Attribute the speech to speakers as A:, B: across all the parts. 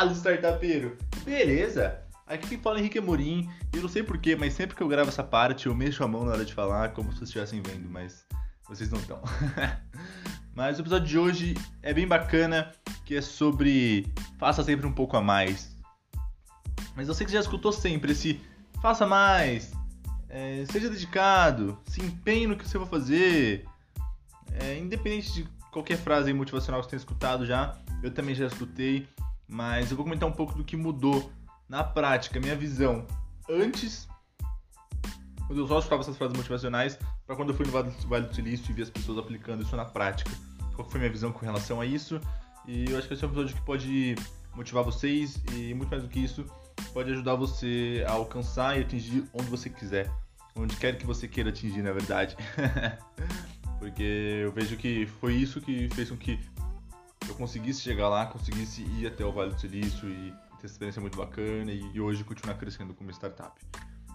A: Fala, startupeiro! Beleza? Aqui quem fala é Henrique Amorim, eu não sei porquê, mas sempre que eu gravo essa parte eu mexo a mão na hora de falar, como se vocês estivessem vendo, mas vocês não estão. mas o episódio de hoje é bem bacana, que é sobre faça sempre um pouco a mais. Mas eu sei que você já escutou sempre esse faça mais, é, seja dedicado, se empenhe no que você vai fazer, é, independente de qualquer frase motivacional que você tenha escutado já, eu também já escutei, mas eu vou comentar um pouco do que mudou na prática, minha visão antes, quando eu só escutava essas frases motivacionais, para quando eu fui no Vale do Silício e vi as pessoas aplicando isso na prática. Qual foi minha visão com relação a isso? E eu acho que esse é um episódio que pode motivar vocês e muito mais do que isso, pode ajudar você a alcançar e atingir onde você quiser, onde quer que você queira atingir, na verdade. Porque eu vejo que foi isso que fez com que conseguisse chegar lá, conseguisse ir até o Vale do Silício e ter essa experiência muito bacana e, hoje continuar crescendo como startup.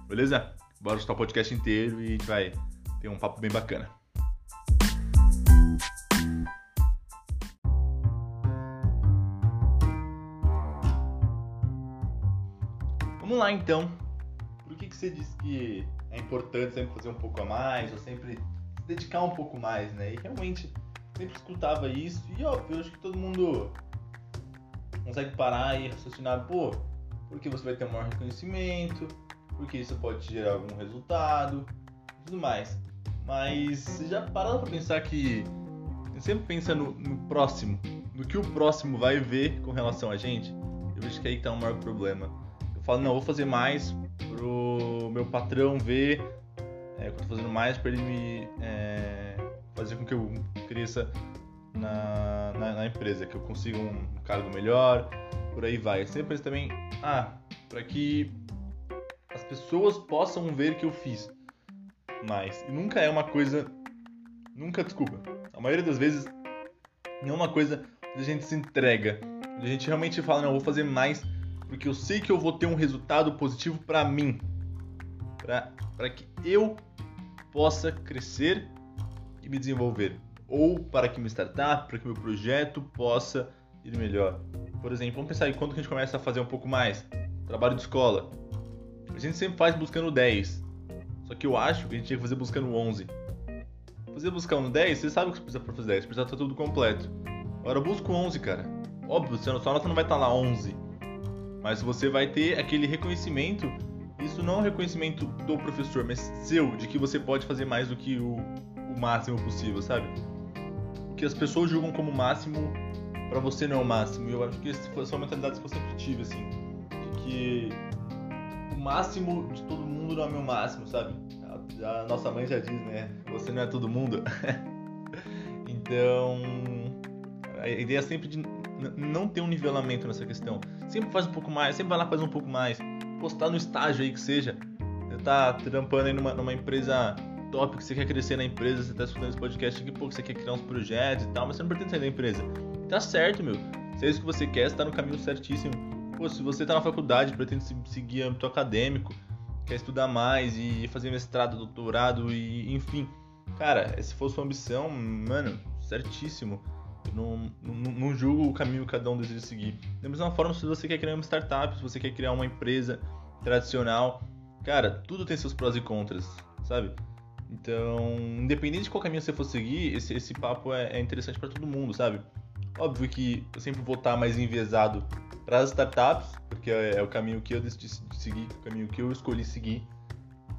A: Beleza? Bora escutar o podcast inteiro e a gente vai ter um papo bem bacana. Vamos lá então. Por que, que você diz que é importante sempre fazer um pouco a mais, ou sempre se dedicar um pouco mais, né? E realmente sempre escutava isso, e óbvio, eu acho que todo mundo consegue parar e raciocinar, pô, porque você vai ter um maior reconhecimento, porque isso pode gerar algum resultado tudo mais. Mas você já parou pra pensar que sempre pensa no, no, próximo, no que o próximo vai ver com relação a gente? Eu acho que aí tá o maior problema. Eu falo, não, eu vou fazer mais pro meu patrão ver é, eu tô fazendo mais para ele me é, fazer com que eu cresça na, na, na, empresa, que eu consiga um cargo melhor, por aí vai. Sempre também, ah, para que as pessoas possam ver que eu fiz mais. E nunca é uma coisa. Nunca, desculpa. A maioria das vezes não é uma coisa que a gente se entrega. A gente realmente fala, não, eu vou fazer mais porque eu sei que eu vou ter um resultado positivo para mim. Para que eu possa crescer e me desenvolver, ou para que minha startup, para que meu projeto possa ir melhor. Por exemplo, vamos pensar em quando que a gente começa a fazer um pouco mais, trabalho de escola. A gente sempre faz buscando 10, só que eu acho que a gente tinha que fazer buscando 11. Fazer buscando 10, você sabe o que você precisa para fazer 10, precisa estar tudo completo. Agora busca 11, cara. Óbvio, sua nota não vai estar lá 11, mas você vai ter aquele reconhecimento isso não é um reconhecimento do professor, mas seu, de que você pode fazer mais do que o, o máximo possível, sabe? O que as pessoas julgam como máximo, para você não é o máximo. E eu acho que essa foi uma mentalidade que eu sempre tive, assim. De que o máximo de todo mundo não é o meu máximo, sabe? A, a nossa mãe já diz, né? Você não é todo mundo. então, a ideia é sempre de não ter um nivelamento nessa questão. Sempre faz um pouco mais, sempre vai lá faz um pouco mais postar no estágio aí que seja. Você tá trampando aí numa, numa empresa que você quer crescer na empresa, você tá escutando esse podcast aqui, pô, você quer criar uns projetos e tal, mas você não pretende sair da empresa. Tá certo, meu. Se é isso que você quer, você tá no caminho certíssimo. Pô, se você tá na faculdade, pretende seguir âmbito acadêmico, quer estudar mais e fazer mestrado, doutorado e enfim. Cara, se for sua ambição, mano, certíssimo. não, não, não julgo o caminho que cada um deseja seguir. Da mesma forma, se você quer criar uma startup, se você quer criar uma empresa, tradicional. Cara, tudo tem seus prós e contras, sabe? Então, independente de qual caminho você for seguir, esse, esse papo é, é interessante para todo mundo, sabe? Óbvio que eu sempre vou estar mais enviesado para as startups, porque é, é, o caminho que eu decidi seguir, o caminho que eu escolhi seguir.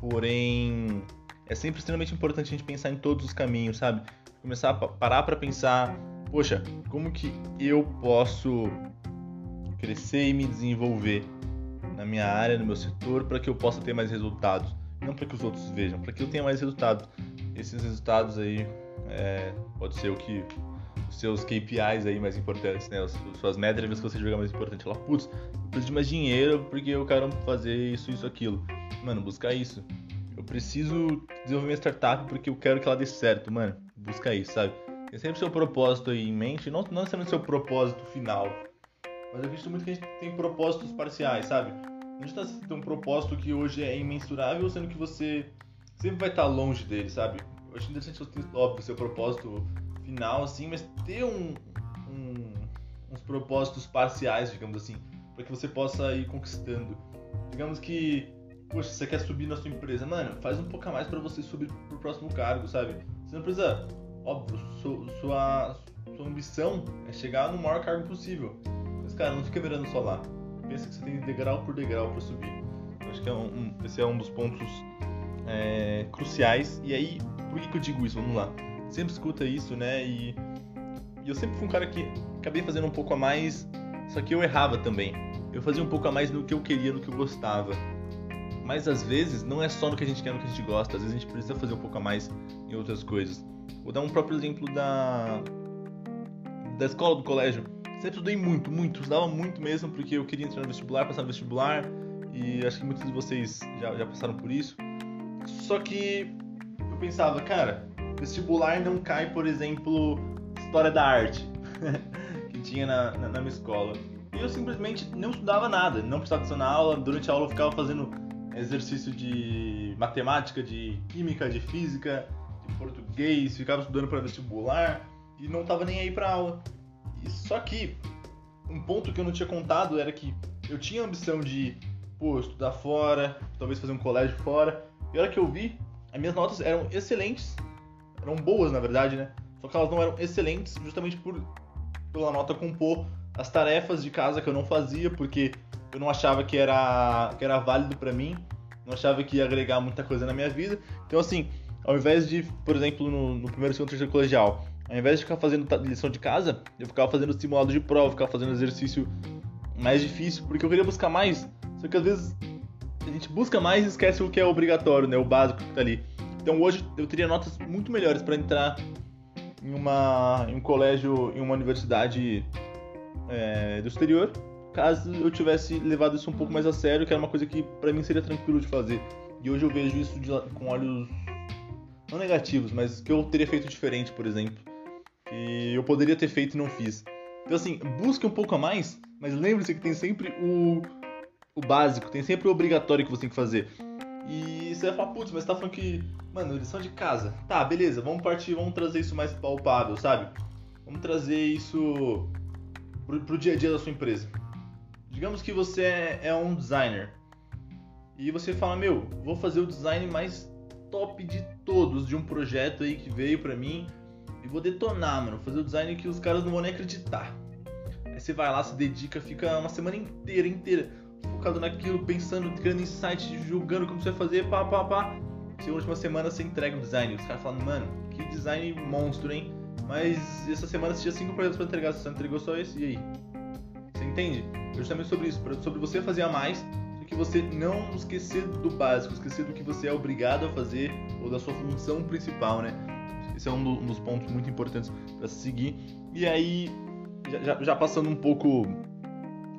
A: Porém, é sempre extremamente importante a gente pensar em todos os caminhos, sabe? Começar a parar para pensar, poxa, como que eu posso crescer e me desenvolver? na minha área, no meu setor, para que eu possa ter mais resultados. Não para que os outros vejam, para que eu tenha mais resultados. Esses resultados aí é, pode ser o que os seus KPIs aí mais importantes, né? As suas métricas que você joga mais importante. Lá, putz, eu preciso de mais dinheiro porque eu quero fazer isso, isso, aquilo. Mano, buscar isso. Eu preciso desenvolver minha startup porque eu quero que ela dê certo, mano. Busca isso, sabe? Tem sempre seu propósito aí em mente, não, não necessariamente seu propósito final, mas eu visto muito que a gente tem propósitos parciais, sabe? A gente tá um propósito que hoje é imensurável, sendo que você sempre vai estar longe dele, sabe? Eu acho interessante você ter, óbvio, seu propósito final, assim, mas ter um, um, uns propósitos parciais, digamos assim. para que você possa ir conquistando. Digamos que, poxa, você quer subir na sua empresa, mano, faz um pouco a mais para você subir pro próximo cargo, sabe? Você não precisa, óbvio, sua, sua, sua ambição é chegar no maior cargo possível. Mas, cara, não fica mirando só lá. Pensa que você tem degrau por degrau para subir. Acho que é um, um, esse é um dos pontos é, cruciais. E aí, por que, que eu digo isso? Vamos lá. Sempre escuta isso, né? E, e eu sempre fui um cara que acabei fazendo um pouco a mais, só que eu errava também. Eu fazia um pouco a mais no que eu queria, no que eu gostava. Mas às vezes não é só no que a gente quer, no que a gente gosta. Às vezes a gente precisa fazer um pouco a mais em outras coisas. Vou dar um próprio exemplo da da escola, do colégio. Sempre estudei muito, muito, estudava muito mesmo, porque eu queria entrar no vestibular, passar no vestibular, e acho que muitos de vocês já, já passaram por isso. Só que eu pensava, cara, vestibular não cai, por exemplo, História da Arte, que tinha na, na, na, minha escola. E eu simplesmente não estudava nada, não prestava atenção na aula, durante a aula eu ficava fazendo exercício de matemática, de química, de física, de português, ficava estudando para vestibular e não tava nem aí pra aula. Só que um ponto que eu não tinha contado era que eu tinha a ambição de, pô, estudar fora, talvez fazer um colégio fora. E a hora que eu vi, as minhas notas eram excelentes, eram boas na verdade, né? Só que elas não eram excelentes justamente por pela nota compor as tarefas de casa que eu não fazia, porque eu não achava que era, que era válido para mim, não achava que ia agregar muita coisa na minha vida. Então, assim, ao invés de, por exemplo, no, no primeiro, segundo, terceiro colegial, ao invés de ficar fazendo lição de casa, eu ficava fazendo simulado de prova, ficava fazendo exercício mais difícil, porque eu queria buscar mais. Só que às vezes a gente busca mais e esquece o que é obrigatório, né? O básico que tá ali. Então hoje eu teria notas muito melhores para entrar em, uma, em um colégio, em uma universidade é, do exterior, caso eu tivesse levado isso um pouco mais a sério, que era uma coisa que para mim seria tranquilo de fazer. E hoje eu vejo isso de, com olhos não negativos, mas que eu teria feito diferente, por exemplo que eu poderia ter feito e não fiz. Então, assim, busque um pouco a mais, mas lembre-se que tem sempre o, o básico, tem sempre o obrigatório que você tem que fazer. E você vai falar, putz, mas tá falando que, mano, lição de casa. Tá, beleza, vamos partir, vamos trazer isso mais palpável, sabe? Vamos trazer isso pro, pro dia a dia da sua empresa. Digamos que você é, é um designer e você fala, meu, vou fazer o design mais top de todos de um projeto aí que veio pra mim e vou detonar, mano. Fazer o design que os caras não vão nem acreditar. Aí você vai lá, se dedica, fica uma semana inteira, inteira, focado naquilo, pensando, criando insight, julgando como você vai fazer, pá, pá, pá. Se última semana você entrega o design, os caras falam, mano, que design monstro, hein? Mas essa semana você tinha cinco projetos pra entregar, você só entregou só esse, e aí? Você entende? É justamente sobre isso, sobre você fazer a mais, que você não esquecer do básico, esquecer do que você é obrigado a fazer ou da sua função principal, né? Esse é um, dos pontos muito importantes para seguir. E aí, já, já, passando um pouco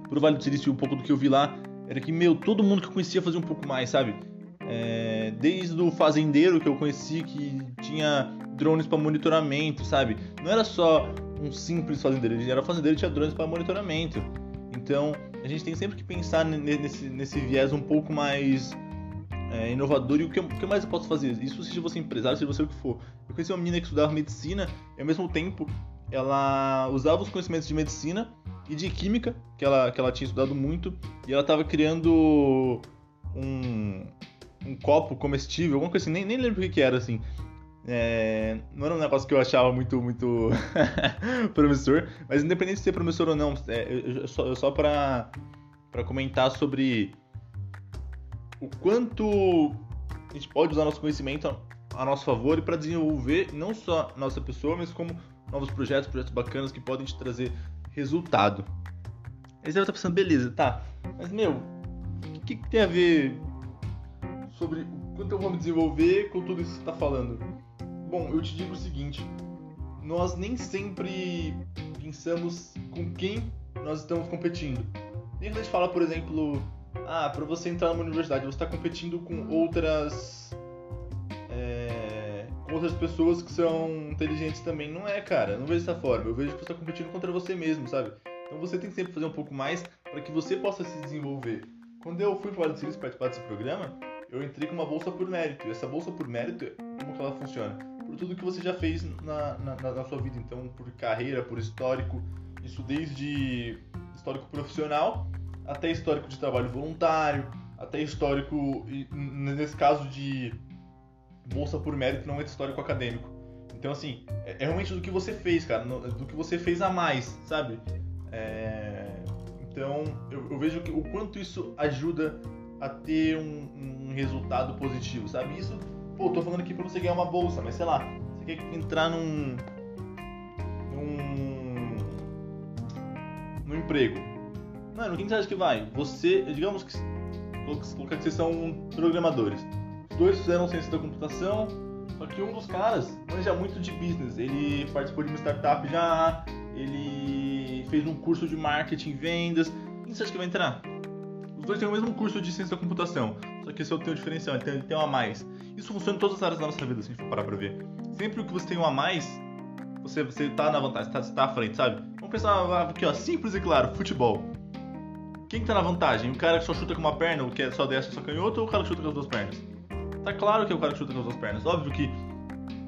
A: pro Vale do Silício, um pouco do que eu vi lá, era que, meu, todo mundo que eu conhecia fazia um pouco mais, sabe? É, desde o fazendeiro que eu conheci, que tinha drones para monitoramento, sabe? Não era só um simples fazendeiro, ele era fazendeiro e tinha drones para monitoramento. Então, a gente tem sempre que pensar nesse, nesse viés um pouco mais é, inovador e o que, o que mais eu posso fazer? Isso se você empresário, se você o que for. Eu conheci uma menina que estudava medicina e ao mesmo tempo ela usava os conhecimentos de medicina e de química, que ela, que ela tinha estudado muito, e ela estava criando um, um copo comestível, alguma coisa assim, nem, nem lembro o que, que era assim. É, não era um negócio que eu achava muito, muito promissor, mas independente de ser promissor ou não, é, eu, eu, só, eu só para comentar sobre o quanto a gente pode usar nosso conhecimento a, nosso favor e para desenvolver não só nossa pessoa, mas como novos projetos, projetos bacanas que podem te trazer resultado. Aí você vai estar pensando, beleza, tá, mas meu, o que, que, tem a ver sobre o quanto eu vou me desenvolver com tudo isso que você está falando? Bom, eu te digo o seguinte: nós nem sempre pensamos com quem nós estamos competindo. Nem quando a gente fala, por exemplo, ah, para você entrar numa universidade, você está competindo com outras é, outras pessoas que são inteligentes também. Não é, cara. Não vejo dessa forma. Eu vejo que você está competindo contra você mesmo, sabe? Então você tem que sempre fazer um pouco mais para que você possa se desenvolver. Quando eu fui para o Vale do Silício participar desse programa, eu entrei com uma bolsa por mérito. E essa bolsa por mérito, como que ela funciona? Por tudo que você já fez na, na, na sua vida. Então, por carreira, por histórico. Isso desde histórico profissional até histórico de trabalho voluntário, até histórico, nesse caso de bolsa por mérito, não é histórico acadêmico. Então, assim, é, é realmente do que você fez, cara, do que você fez a mais, sabe? É... Então, eu, eu, vejo que, o quanto isso ajuda a ter um, um, resultado positivo, sabe? Isso, pô, tô falando aqui pra você ganhar uma bolsa, mas sei lá, você quer entrar num. num. num emprego. Mano, quem você acha que vai? Você, digamos que. Colocar que vocês são programadores. Os dois fizeram ciência da computação, só que um dos caras manja muito de business. Ele participou de uma startup já, ele fez um curso de marketing vendas. Quem você acha que vai entrar? Os dois têm o mesmo curso de ciência da computação, só que esse é o teu diferencial, ele tem um a mais. Isso funciona em todas as áreas da nossa vida, se a gente for parar pra ver. Sempre que você tem um a mais, você, você tá na vantagem, você tá, você tá à frente, sabe? Vamos pensar aqui, ó, simples e claro, futebol. Quem que tá na vantagem? O cara que só chuta com uma perna, o que é só desce só canhoto, ou o cara que chuta com as duas pernas? Tá claro que é o cara que chuta com as duas pernas. Óbvio que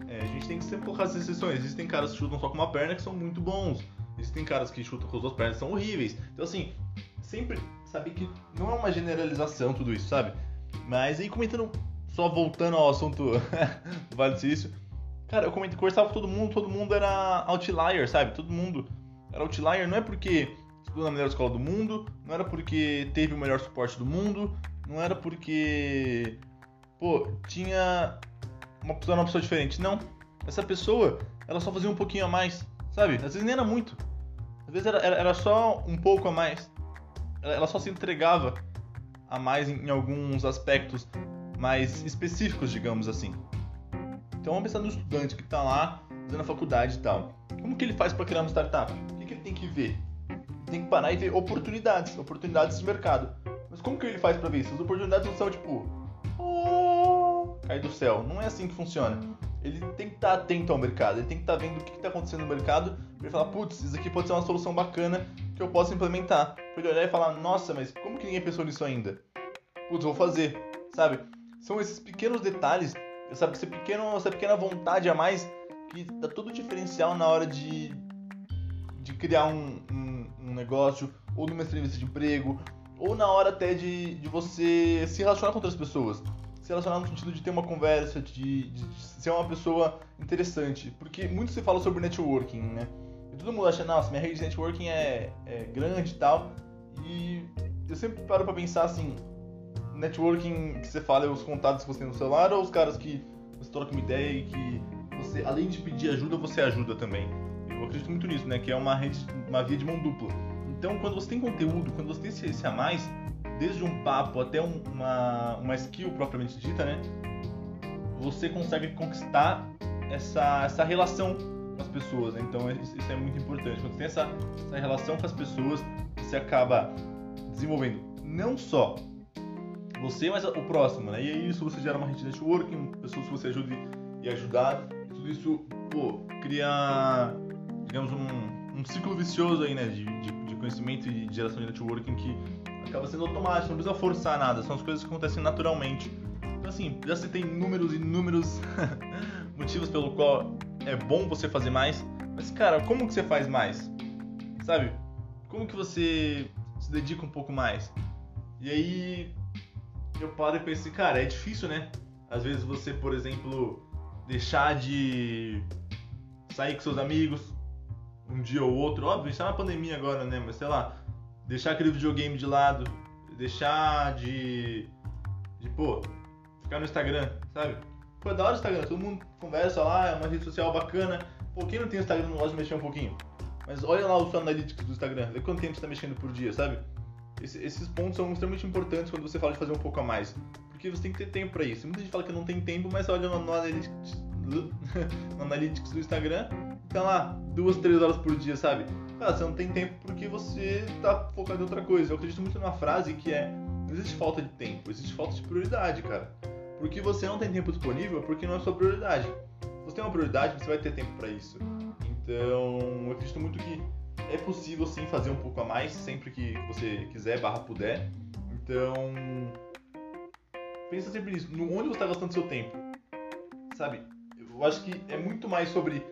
A: é, a gente tem que sempre colocar as exceções. Existem caras que chutam só com uma perna que são muito bons. Existem caras que chutam com as duas pernas que são horríveis. Então, assim, sempre sabe que não é uma generalização tudo isso, sabe? Mas aí comentando, só voltando ao assunto do Vale do Silício, cara, eu comentei, conversava com todo mundo, todo mundo era outlier, sabe? Todo mundo era outlier, não é porque estudou na melhor escola do mundo, não era porque teve o melhor suporte do mundo, não era porque pô, tinha uma pessoa, uma pessoa diferente. Não. Essa pessoa, ela só fazia um pouquinho a mais, sabe? Às vezes nem era muito. Às vezes era, era, era só um pouco a mais. Ela só se entregava a mais em, em alguns aspectos mais específicos, digamos assim. Então vamos pensar no estudante que está lá fazendo a faculdade e tal. Como que ele faz para criar uma startup? O que, que ele tem que ver? Tem que parar e ver oportunidades, oportunidades de mercado. Mas como que ele faz para ver isso? As oportunidades não são tipo, cair do céu. Não é assim que funciona. Ele tem que estar tá atento ao mercado, ele tem que estar tá vendo o que está acontecendo no mercado para ele falar, putz, isso aqui pode ser uma solução bacana que eu possa implementar. Para ele olhar e falar, nossa, mas como que ninguém pensou nisso ainda? Putz, vou fazer, sabe? São esses pequenos detalhes, sabe? Esse pequeno, essa pequena vontade a mais que dá todo o diferencial na hora de, de criar um, um negócio, ou numa entrevista de emprego, ou na hora até de, de você se relacionar com outras pessoas se relacionar no sentido de ter uma conversa, de, de, ser uma pessoa interessante. Porque muito se fala sobre networking, né? E todo mundo acha, nossa, minha rede de networking é, é grande e tal. E eu sempre paro pra pensar assim, networking que você fala é os contatos que você tem no celular ou os caras que você troca uma ideia e que você, além de pedir ajuda, você ajuda também. Eu acredito muito nisso, né? Que é uma rede, uma via de mão dupla. Então, quando você tem conteúdo, quando você tem esse, a mais, desde um papo até um, uma, uma skill propriamente dita, né? Você consegue conquistar essa, essa relação com as pessoas, né? Então isso é muito importante. Quando você tem essa, essa relação com as pessoas, você acaba desenvolvendo não só você, mas o próximo, né? E aí isso você gera uma rede de networking, pessoas que você ajude e ajudar. Tudo isso, pô, cria, digamos, um, um ciclo vicioso aí, né? De, de conhecimento e geração de networking que acaba sendo automático, não precisa forçar nada, são as coisas que acontecem naturalmente. Então assim, já tem inúmeros inúmeros motivos pelo qual é bom você fazer mais, mas cara, como que você faz mais? Sabe? Como que você se dedica um pouco mais? E aí eu paro e penso assim, cara, é difícil, né? Às vezes você, por exemplo, deixar de sair com seus amigos um dia ou outro, óbvio, está na pandemia agora, né? Mas sei lá, deixar aquele videogame de lado, deixar de. de, pô, ficar no Instagram, sabe? Pô, é da hora o Instagram, todo mundo conversa lá, é uma rede social bacana. Pô, quem não tem Instagram não gosta de mexer um pouquinho? Mas olha lá o seu analytics do Instagram, vê quanto tempo você tá mexendo por dia, sabe? Esse, esses pontos são extremamente importantes quando você fala de fazer um pouco a mais. Porque você tem que ter tempo para isso. Muita gente fala que não tem tempo, mas olha no, no, analytics, no analytics do Instagram, tá lá duas, três horas por dia, sabe? Cara, você não tem tempo porque você tá focado em outra coisa. Eu acredito muito numa frase que é: não existe falta de tempo, existe falta de prioridade, cara. Porque você não tem tempo disponível porque não é sua prioridade. Se você tem uma prioridade, você vai ter tempo para isso. Então, eu acredito muito que é possível sim fazer um pouco a mais sempre que você quiser, barra puder. Então, pensa sempre nisso. No onde você está gastando seu tempo? Sabe? Eu acho que é muito mais sobre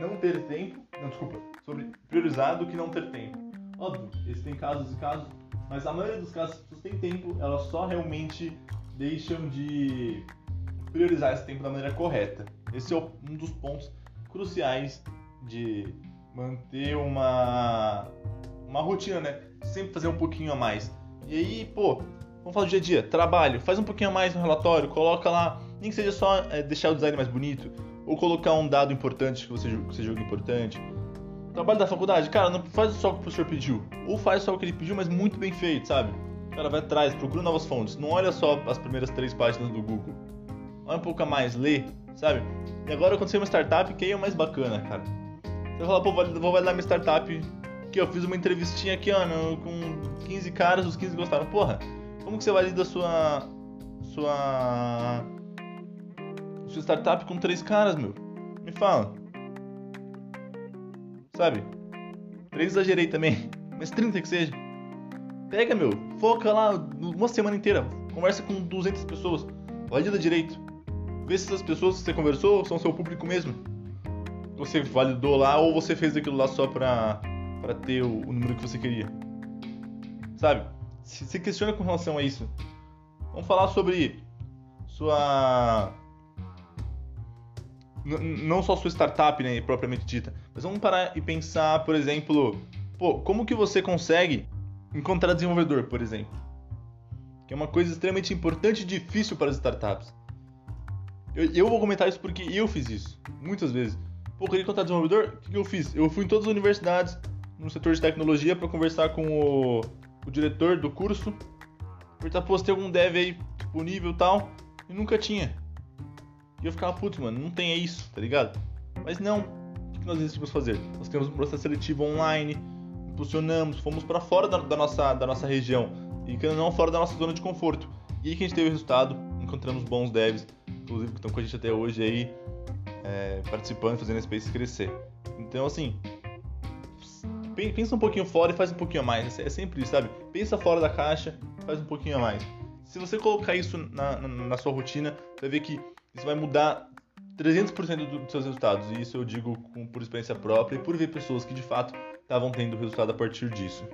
A: não ter tempo, não, desculpa, sobre priorizar do que não ter tempo. Óbvio, existem casos e casos, mas a maioria dos casos, as pessoas têm tempo, elas só realmente deixam de priorizar esse tempo da maneira correta. Esse é um dos pontos cruciais de manter uma, uma rotina, né? Sempre fazer um pouquinho a mais. E aí, pô, vamos falar do dia a dia. Trabalho, faz um pouquinho a mais no relatório, coloca lá, nem que seja só é, deixar o design mais bonito, ou colocar um dado importante que você, que você julga importante. Trabalho da faculdade, cara, não faz só o que o professor pediu. Ou faz só o que ele pediu, mas muito bem feito, sabe? Cara, vai atrás, procura novas fontes. Não olha só as primeiras três páginas do Google. Olha um pouco a mais, lê, sabe? E agora aconteceu uma startup, que aí é o mais bacana, cara. Você vai falar, pô, vou validar minha startup. Que eu fiz uma entrevistinha aqui, ó, com 15 caras, os 15 gostaram. Porra, como que você valida a sua. sua. Sua startup com três caras, meu? Me fala. Sabe? Três exagerei também, mas 30 que seja. Pega, meu, foca lá uma semana inteira, conversa com 200 pessoas, valida direito. Vê se essas pessoas que você conversou são seu público mesmo. Você validou lá ou você fez aquilo lá só pra, pra ter o, o número que você queria. Sabe? Se, se questiona com relação a isso. Vamos falar sobre sua não só sua startup, né, propriamente dita, mas vamos parar e pensar, por exemplo, pô, como que você consegue encontrar desenvolvedor, por exemplo? Que é uma coisa extremamente importante e difícil para as startups. Eu, eu vou comentar isso porque eu fiz isso, muitas vezes. Pô, queria encontrar desenvolvedor? O que, eu fiz? Eu fui em todas as universidades no setor de tecnologia para conversar com o, o, diretor do curso. Perguntar, pô, se tem algum dev aí disponível e tal. E nunca tinha. E eu ficava, putz, mano, não tem isso, tá ligado? Mas não, o que nós decidimos fazer? Nós temos um processo seletivo online, impulsionamos, fomos para fora da, da, nossa, da nossa região e que não fora da nossa zona de conforto. E aí que a gente teve o resultado, encontramos bons devs, inclusive que estão com a gente até hoje aí, é, participando, fazendo a Space crescer. Então, assim, pensa um pouquinho fora e faz um pouquinho a mais. É sempre isso, sabe? Pensa fora da caixa, faz um pouquinho a mais. Se você colocar isso na, na, na sua rotina, você vai ver que isso vai mudar 300% dos seus resultados. E isso eu digo com, por experiência própria e por ver pessoas que de fato estavam tendo resultado a partir disso.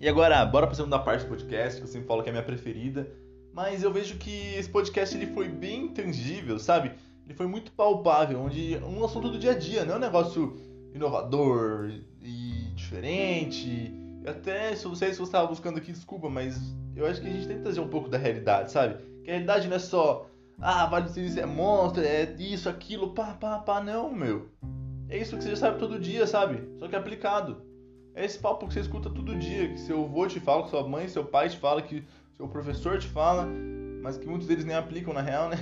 A: E agora, bora para a segunda parte do podcast, que eu sempre falo que é a minha preferida. Mas eu vejo que esse podcast ele foi bem intangível, sabe? Ele foi muito palpável, onde um assunto do dia a dia, não é um negócio inovador e diferente até se você, se você estava buscando aqui, desculpa, mas eu acho que a gente tem que trazer um pouco da realidade, sabe? Que a realidade não é só, ah, Vale do é monstro, é isso, aquilo, pá, pá, pá, não, meu. É isso que você já sabe todo dia, sabe? Só que é aplicado. É esse papo que você escuta todo dia, que seu avô te fala, que sua mãe, seu pai te fala, que seu professor te fala, mas que muitos deles nem aplicam na real, né?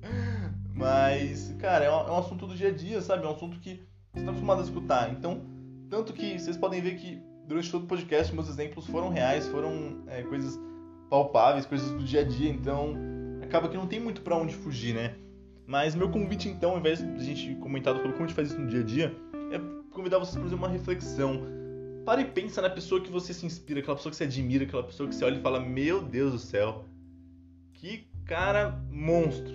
A: mas, cara, é é um assunto do dia a dia, sabe? É um assunto que você está acostumado a escutar. Então, tanto que vocês podem ver que durante todo o podcast, meus exemplos foram reais, foram é, coisas palpáveis, coisas do dia a dia, então acaba que não tem muito para onde fugir, né? Mas meu convite, então, ao invés de a gente comentar sobre como a gente faz isso no dia a dia, é convidar vocês para fazer uma reflexão. Para e pensa na pessoa que você se inspira, aquela pessoa que você admira, aquela pessoa que você olha e fala: Meu Deus do céu, que cara monstro,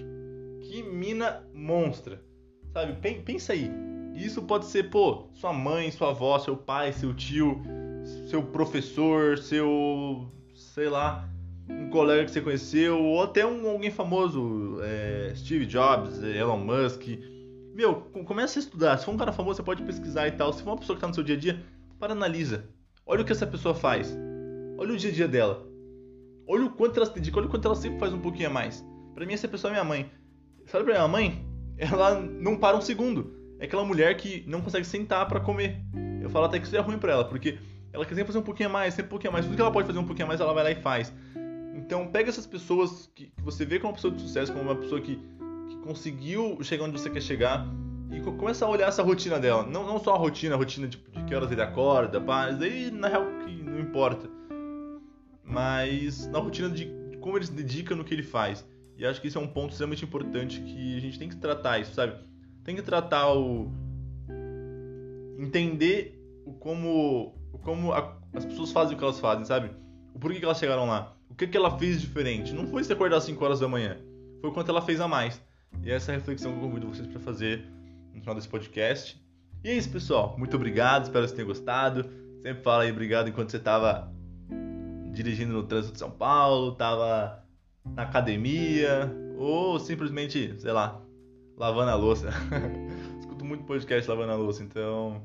A: que mina monstra, sabe? Pensa aí. Isso pode ser, pô, sua mãe, sua avó, seu pai, seu tio, seu professor, seu, sei lá, um colega que você conheceu, ou até um, alguém famoso, é, Steve Jobs, Elon Musk. Meu, começa a estudar. Se for um cara famoso, você pode pesquisar e tal. Se for uma pessoa que está no seu dia a dia, para analisa. Olha o que essa pessoa faz. Olha o dia a dia dela. Olha o quanto ela se dedica, olha o quanto ela sempre faz um pouquinho a mais. Para mim, essa pessoa é minha mãe. Sabe pra minha mãe? Ela não para um segundo. É aquela mulher que não consegue sentar para comer. Eu falo até que isso é ruim para ela, porque ela quer sempre fazer um pouquinho a mais, sempre um pouquinho a mais. Tudo que ela pode fazer um pouquinho a mais, ela vai lá e faz. Então, pega essas pessoas que, que você vê como uma pessoa de sucesso, como uma pessoa que, que conseguiu chegar onde você quer chegar, e começa a olhar essa rotina dela. Não, não só a rotina, a rotina de, de que horas ele acorda, pá, isso daí na real que não importa. Mas na rotina de como ele se dedica no que ele faz. E acho que isso é um ponto extremamente importante que a gente tem que tratar isso, sabe? Tem que tratar o. entender o como como a, as pessoas fazem o que elas fazem, sabe? O porquê que elas chegaram lá. O que, que ela fez diferente. Não foi se acordar às 5 horas da manhã. Foi o quanto ela fez a mais. E essa é a reflexão que eu convido vocês para fazer no final desse podcast. E é isso, pessoal. Muito obrigado, espero que vocês tenham gostado. Sempre fala aí obrigado enquanto você estava dirigindo no trânsito de São Paulo, estava na academia ou simplesmente, sei lá, lavando a louça. Escuto muito podcast lavando a louça, então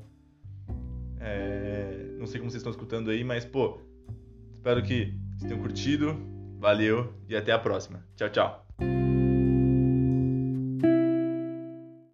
A: é... não sei como vocês estão escutando aí, mas pô, espero que vocês tenham curtido. Valeu e até a próxima. Tchau, tchau.